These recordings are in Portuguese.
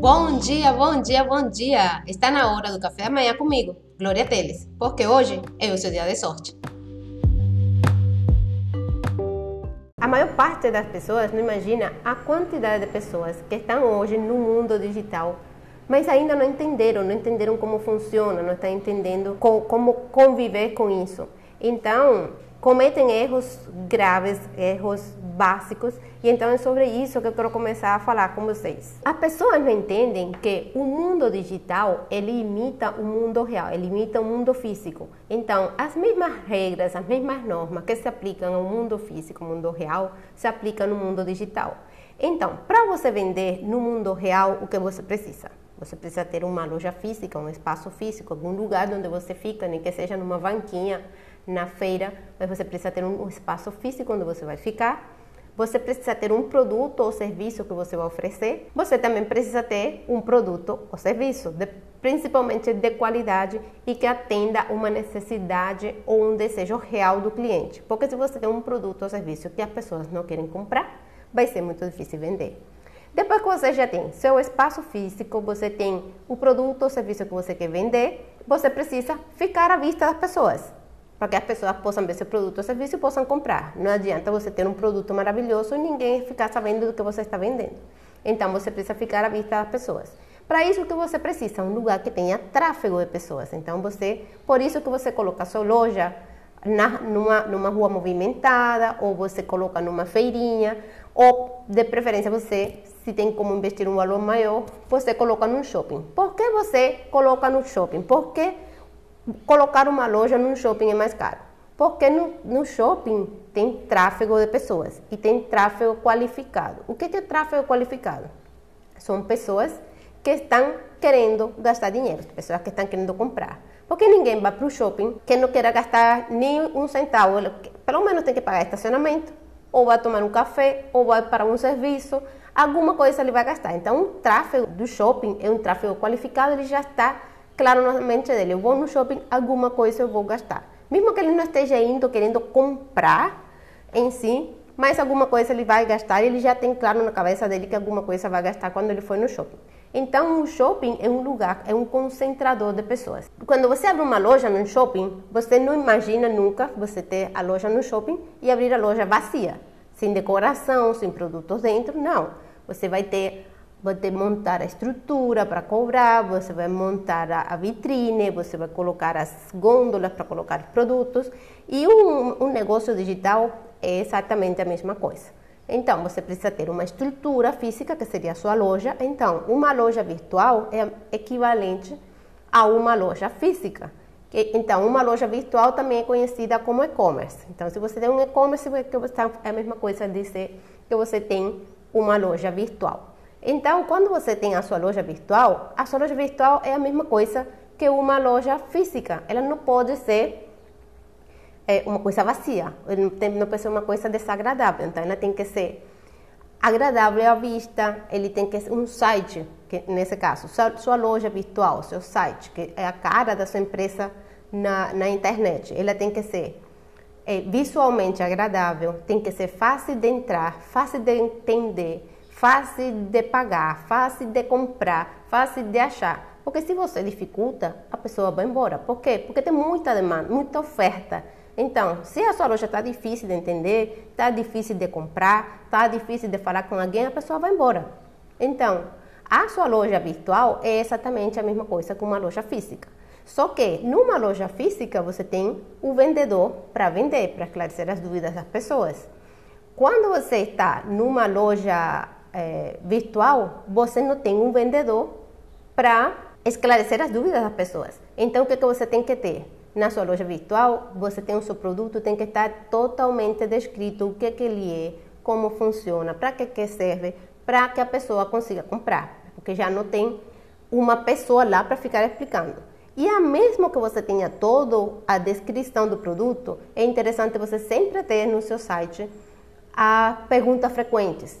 Bom dia, bom dia, bom dia! Está na hora do café da manhã comigo, Glória Teles, porque hoje é o seu dia de sorte. A maior parte das pessoas não imagina a quantidade de pessoas que estão hoje no mundo digital, mas ainda não entenderam, não entenderam como funciona, não estão entendendo como conviver com isso. Então, cometem erros graves, erros básicos, e então é sobre isso que eu quero começar a falar com vocês. As pessoas não entendem que o mundo digital ele imita o mundo real, ele imita o mundo físico. Então, as mesmas regras, as mesmas normas que se aplicam ao mundo físico, mundo real, se aplicam no mundo digital. Então, para você vender no mundo real, o que você precisa? Você precisa ter uma loja física, um espaço físico, algum lugar onde você fica, nem que seja numa banquinha na feira, mas você precisa ter um espaço físico onde você vai ficar. Você precisa ter um produto ou serviço que você vai oferecer. Você também precisa ter um produto ou serviço, de, principalmente de qualidade e que atenda uma necessidade ou um desejo real do cliente. Porque se você tem um produto ou serviço que as pessoas não querem comprar, vai ser muito difícil vender. Depois que você já tem seu espaço físico, você tem o produto ou serviço que você quer vender, você precisa ficar à vista das pessoas para que as pessoas possam ver seu produto ou serviço e possam comprar. Não adianta você ter um produto maravilhoso e ninguém ficar sabendo do que você está vendendo. Então você precisa ficar à vista das pessoas. Para isso que você precisa um lugar que tenha tráfego de pessoas. Então você, por isso que você coloca sua loja na, numa, numa rua movimentada ou você coloca numa feirinha ou de preferência você, se tem como investir um valor maior, você coloca num shopping. Por que você coloca no shopping? Porque colocar uma loja num shopping é mais caro. Porque no, no shopping tem tráfego de pessoas e tem tráfego qualificado. O que é tráfego qualificado? São pessoas que estão querendo gastar dinheiro, pessoas que estão querendo comprar. Porque ninguém vai para o shopping que não queira gastar nem um centavo, pelo menos tem que pagar estacionamento, ou vai tomar um café, ou vai para um serviço, alguma coisa ele vai gastar. Então, o tráfego do shopping é um tráfego qualificado, ele já está claro na mente dele, eu vou no shopping, alguma coisa eu vou gastar. Mesmo que ele não esteja indo querendo comprar em si, mas alguma coisa ele vai gastar, ele já tem claro na cabeça dele que alguma coisa vai gastar quando ele for no shopping. Então, o shopping é um lugar, é um concentrador de pessoas. Quando você abre uma loja no shopping, você não imagina nunca você ter a loja no shopping e abrir a loja vazia, sem decoração, sem produtos dentro, não. Você vai ter ter montar a estrutura para cobrar, você vai montar a, vitrine, você vai colocar as gôndolas para colocar os produtos. E um, um negócio digital é exatamente a mesma coisa. Então, você precisa ter uma estrutura física, que seria a sua loja. Então, uma loja virtual é equivalente a uma loja física. Então, uma loja virtual também é conhecida como e-commerce. Então, se você tem um e-commerce, é a mesma coisa dizer que você tem uma loja virtual. Então, quando você tem a sua loja virtual, a sua loja virtual é a mesma coisa que uma loja física. Ela não pode ser é, uma coisa vazia, não pode ser uma coisa desagradável. Então, ela tem que ser agradável à vista, ele tem que ser um site, que nesse caso, sua, sua loja virtual, seu site, que é a cara da sua empresa na, na internet. Ela tem que ser é, visualmente agradável, tem que ser fácil de entrar, fácil de entender fácil de pagar, fácil de comprar, fácil de achar. Porque se você dificulta, a pessoa vai embora. Por quê? Porque tem muita demanda, muita oferta. Então, se a sua loja está difícil de entender, está difícil de comprar, está difícil de falar com alguém, a pessoa vai embora. Então, a sua loja virtual é exatamente a mesma coisa que uma loja física. Só que numa loja física você tem o vendedor para vender, para esclarecer as dúvidas das pessoas. Quando você está numa loja é, virtual, você não tem um vendedor para esclarecer as dúvidas das pessoas. Então, o que, que você tem que ter? Na sua loja virtual, você tem o seu produto, tem que estar totalmente descrito o que, que ele é, como funciona, para que, que serve, para que a pessoa consiga comprar. Porque já não tem uma pessoa lá para ficar explicando. E a mesmo que você tenha toda a descrição do produto, é interessante você sempre ter no seu site a perguntas frequentes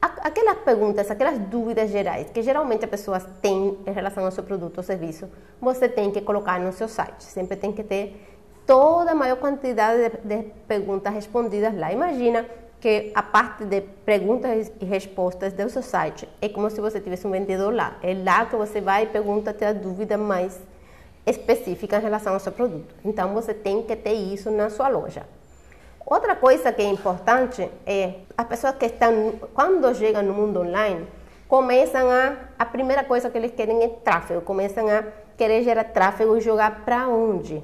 aquelas perguntas, aquelas dúvidas gerais que geralmente as pessoas têm em relação ao seu produto ou serviço, você tem que colocar no seu site. Sempre tem que ter toda a maior quantidade de, de perguntas respondidas lá. Imagina que a parte de perguntas e respostas do seu site é como se você tivesse um vendedor lá. É lá que você vai e pergunta até a dúvida mais específica em relação ao seu produto. Então você tem que ter isso na sua loja. Outra coisa que é importante é as pessoas que estão, quando chegam no mundo online, começam a, a primeira coisa que eles querem é tráfego, começam a querer gerar tráfego e jogar para onde?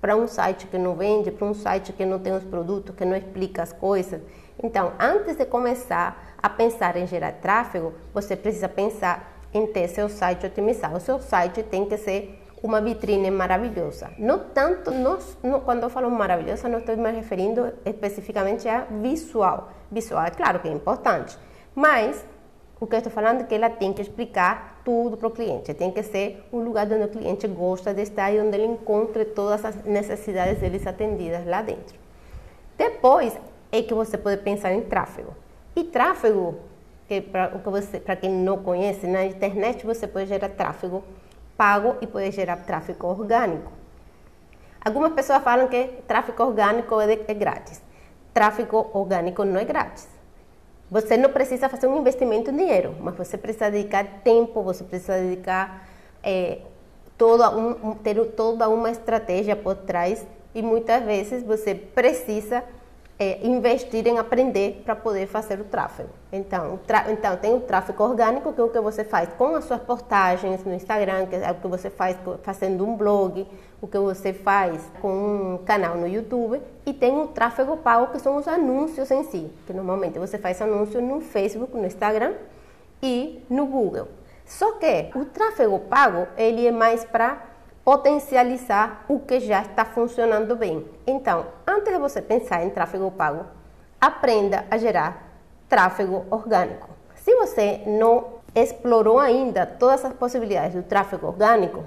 Para um site que não vende, para um site que não tem os produtos, que não explica as coisas. Então, antes de começar a pensar em gerar tráfego, você precisa pensar em ter seu site otimizado. O seu site tem que ser uma vitrine maravilhosa. Não tanto, nós, não, quando eu falo maravilhosa, não estou me referindo especificamente a visual. Visual é claro que é importante, mas o que eu estou falando é que ela tem que explicar tudo para o cliente. Tem que ser um lugar onde o cliente gosta de estar e onde ele encontre todas as necessidades deles atendidas lá dentro. Depois é que você pode pensar em tráfego. E tráfego, que para quem não conhece, na internet você pode gerar tráfego pago e pode gerar tráfego orgânico. Algumas pessoas falam que tráfego orgânico é, de, é grátis. Tráfego orgânico não é grátis. Você não precisa fazer um investimento em dinheiro, mas você precisa dedicar tempo, você precisa dedicar é, toda um, ter toda uma estratégia por trás e muitas vezes você precisa é, investir em aprender para poder fazer o tráfego. Então, então, tem o tráfego orgânico, que é o que você faz com as suas postagens no Instagram, que é o que você faz fazendo um blog, o que você faz com um canal no YouTube, e tem o tráfego pago, que são os anúncios em si, que normalmente você faz anúncio no Facebook, no Instagram e no Google. Só que o tráfego pago, ele é mais para potencializar o que já está funcionando bem. Então, antes de você pensar em tráfego pago, aprenda a gerar tráfego orgânico. Se você não explorou ainda todas as possibilidades do tráfego orgânico,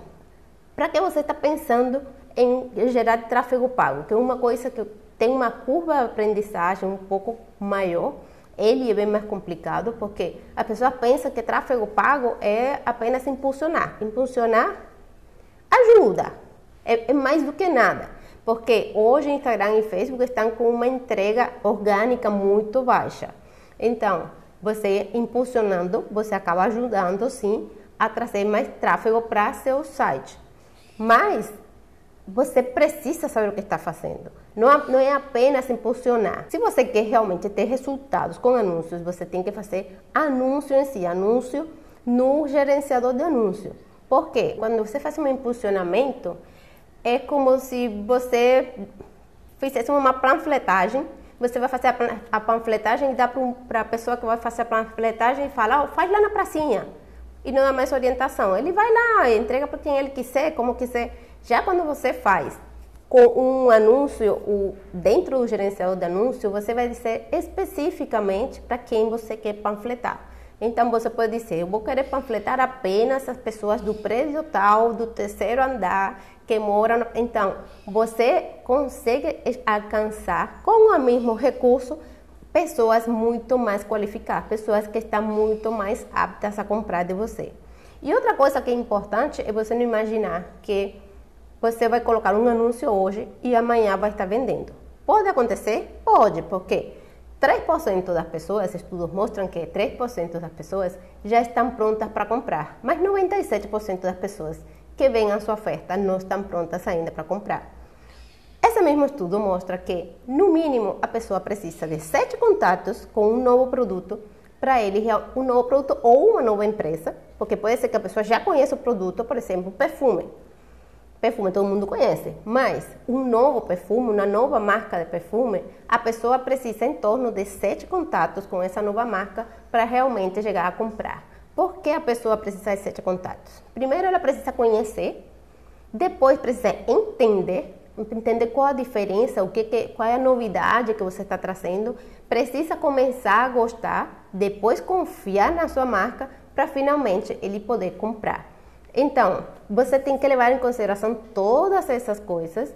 para que você está pensando em gerar tráfego pago? Que é uma coisa que tem uma curva de aprendizagem um pouco maior, ele é bem mais complicado, porque a pessoa pensa que tráfego pago é apenas impulsionar. Impulsionar ajuda, é, é mais do que nada. Porque hoje Instagram e Facebook estão com uma entrega orgânica muito baixa. Então, você impulsionando, você acaba ajudando sim a trazer mais tráfego para seu site. Mas você precisa saber o que está fazendo. Não, não é apenas impulsionar. Se você quer realmente ter resultados com anúncios, você tem que fazer anúncio em si, anúncio no gerenciador de anúncio. Por quê? Quando você faz um impulsionamento, é como se você fizesse uma panfletagem. Você vai fazer a panfletagem e dá para a pessoa que vai fazer a panfletagem e fala, oh, faz lá na pracinha. E não dá mais orientação. Ele vai lá, entrega para quem ele quiser, como quiser. Já quando você faz com um anúncio, o, dentro do gerenciador de anúncio, você vai dizer especificamente para quem você quer panfletar. Então você pode dizer, eu vou querer panfletar apenas as pessoas do prédio tal, do terceiro andar, que moram. Então você consegue alcançar com o mesmo recurso pessoas muito mais qualificadas, pessoas que estão muito mais aptas a comprar de você. E outra coisa que é importante é você não imaginar que você vai colocar um anúncio hoje e amanhã vai estar vendendo. Pode acontecer? Pode, porque 3% das pessoas, estudos mostram que 3% das pessoas já estão prontas para comprar, mas 97% das pessoas que veem a sua oferta não estão prontas ainda para comprar. Esse mesmo estudo mostra que, no mínimo, a pessoa precisa de 7 contatos com um novo produto para ele, um novo produto ou uma nova empresa, porque pode ser que a pessoa já conheça o produto, por exemplo, perfume perfume todo mundo conhece, mas um novo perfume, uma nova marca de perfume, a pessoa precisa em torno de sete contatos com essa nova marca para realmente chegar a comprar. Por que a pessoa precisa de sete contatos? Primeiro, ela precisa conhecer, depois precisa entender, entender qual a diferença, o que, que qual é a novidade que você está trazendo, precisa começar a gostar, depois confiar na sua marca para finalmente ele poder comprar. Então, você tem que levar em consideração todas essas coisas.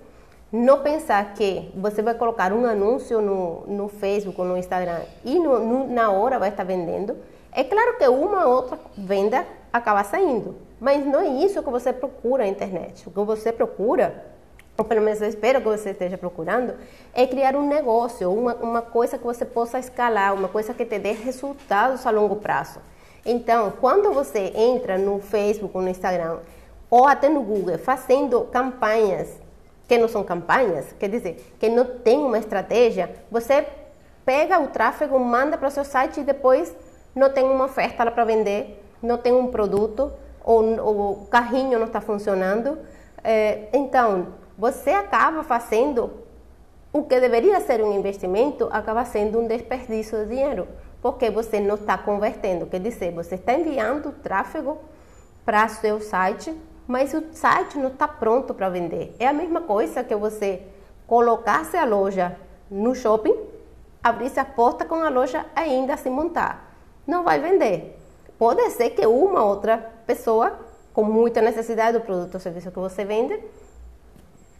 Não pensar que você vai colocar um anúncio no, no Facebook ou no Instagram e no, no, na hora vai estar vendendo. É claro que uma ou outra venda acaba saindo, mas não é isso que você procura na internet. O que você procura ou pelo menos eu espero que você esteja procurando, é criar um negócio, uma, uma coisa que você possa escalar, uma coisa que te dê resultados a longo prazo. Então, quando você entra no Facebook no Instagram, ou até no Google, fazendo campanhas que não são campanhas, quer dizer, que não tem uma estratégia, você pega o tráfego, manda para o seu site e depois não tem uma oferta lá para vender, não tem um produto, ou, ou o carrinho não está funcionando. É, então, você acaba fazendo o que deveria ser um investimento, acaba sendo um desperdício de dinheiro, porque você não está convertendo. Quer dizer, você está enviando tráfego para seu site, mas o site não está pronto para vender. É a mesma coisa que você colocasse a loja no shopping, abrisse a porta com a loja ainda se montar. Não vai vender. Pode ser que uma outra pessoa com muita necessidade do produto ou serviço que você vende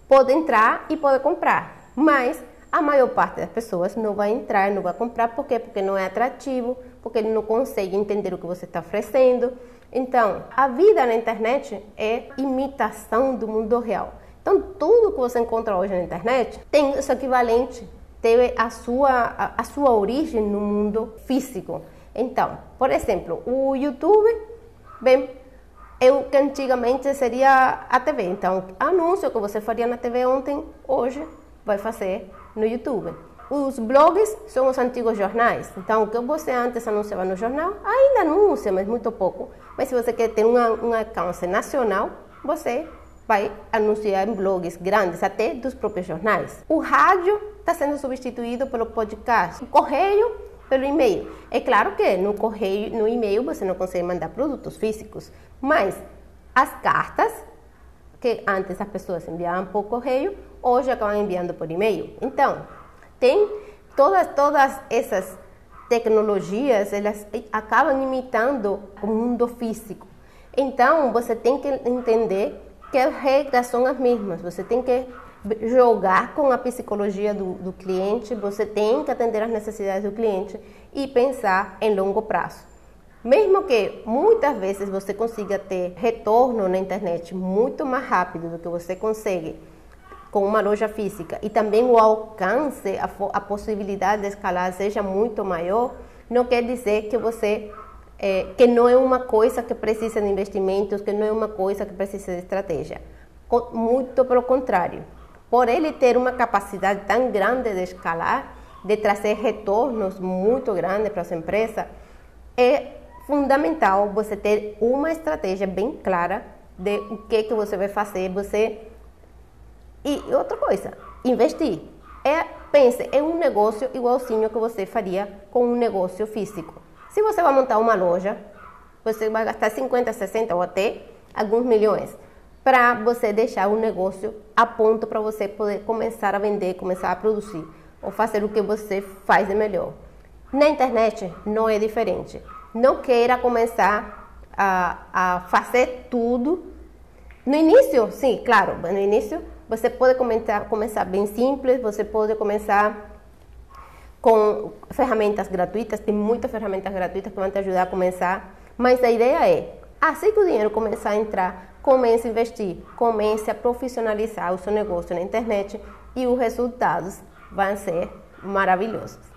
pode entrar e pode comprar, mas a maior parte das pessoas não vai entrar, não vai comprar, por quê? Porque não é atrativo, porque ele não consegue entender o que você está oferecendo. Então, a vida na internet é imitação do mundo real. Então, tudo que você encontra hoje na internet tem o seu equivalente, teve a sua, a, a sua origem no mundo físico. Então, por exemplo, o YouTube, bem, eu que antigamente seria a TV. Então, anúncio que você faria na TV ontem, hoje vai fazer no YouTube. Os blogs são os antigos jornais. Então, o que você antes anunciava no jornal, ainda anuncia, mas muito pouco. Mas se você quer ter um alcance nacional, você vai anunciar em blogs grandes, até dos próprios jornais. O rádio está sendo substituído pelo podcast. O correio pelo e-mail. É claro que no correio, no e-mail você não consegue mandar produtos físicos, mas as cartas que antes as pessoas enviavam por correio, hoje acabam enviando por e-mail. Então, tem todas todas essas tecnologias, elas acabam imitando o mundo físico. Então, você tem que entender que as regras são as mesmas. Você tem que jogar com a psicologia do, do cliente, você tem que atender às necessidades do cliente e pensar em longo prazo. Mesmo que muitas vezes você consiga ter retorno na internet muito mais rápido do que você consegue com uma loja física e também o alcance, a, a possibilidade de escalar seja muito maior, não quer dizer que você é, que não é uma coisa que precisa de investimentos, que não é uma coisa que precisa de estratégia. Muito pelo contrário por ele ter uma capacidade tão grande de escalar, de trazer retornos muito grandes para a sua empresa, é fundamental você ter uma estratégia bem clara de o que que você vai fazer, você e outra coisa, investir. É, pense, é um negócio igualzinho que você faria com um negócio físico. Se você vai montar uma loja, você vai gastar 50, 60 ou até alguns milhões para você deixar o negócio a ponto para você poder começar a vender, começar a produzir ou fazer o que você faz de melhor. Na internet não é diferente. Não queira começar a, a fazer tudo. No início, sim, claro, no início você pode começar, começar bem simples, você pode começar com ferramentas gratuitas, tem muitas ferramentas gratuitas que vão te ajudar a começar, mas a ideia é, assim que o dinheiro começar a entrar, comece a investir, comece a profissionalizar o seu negócio na internet e os resultados vão ser maravilhosos.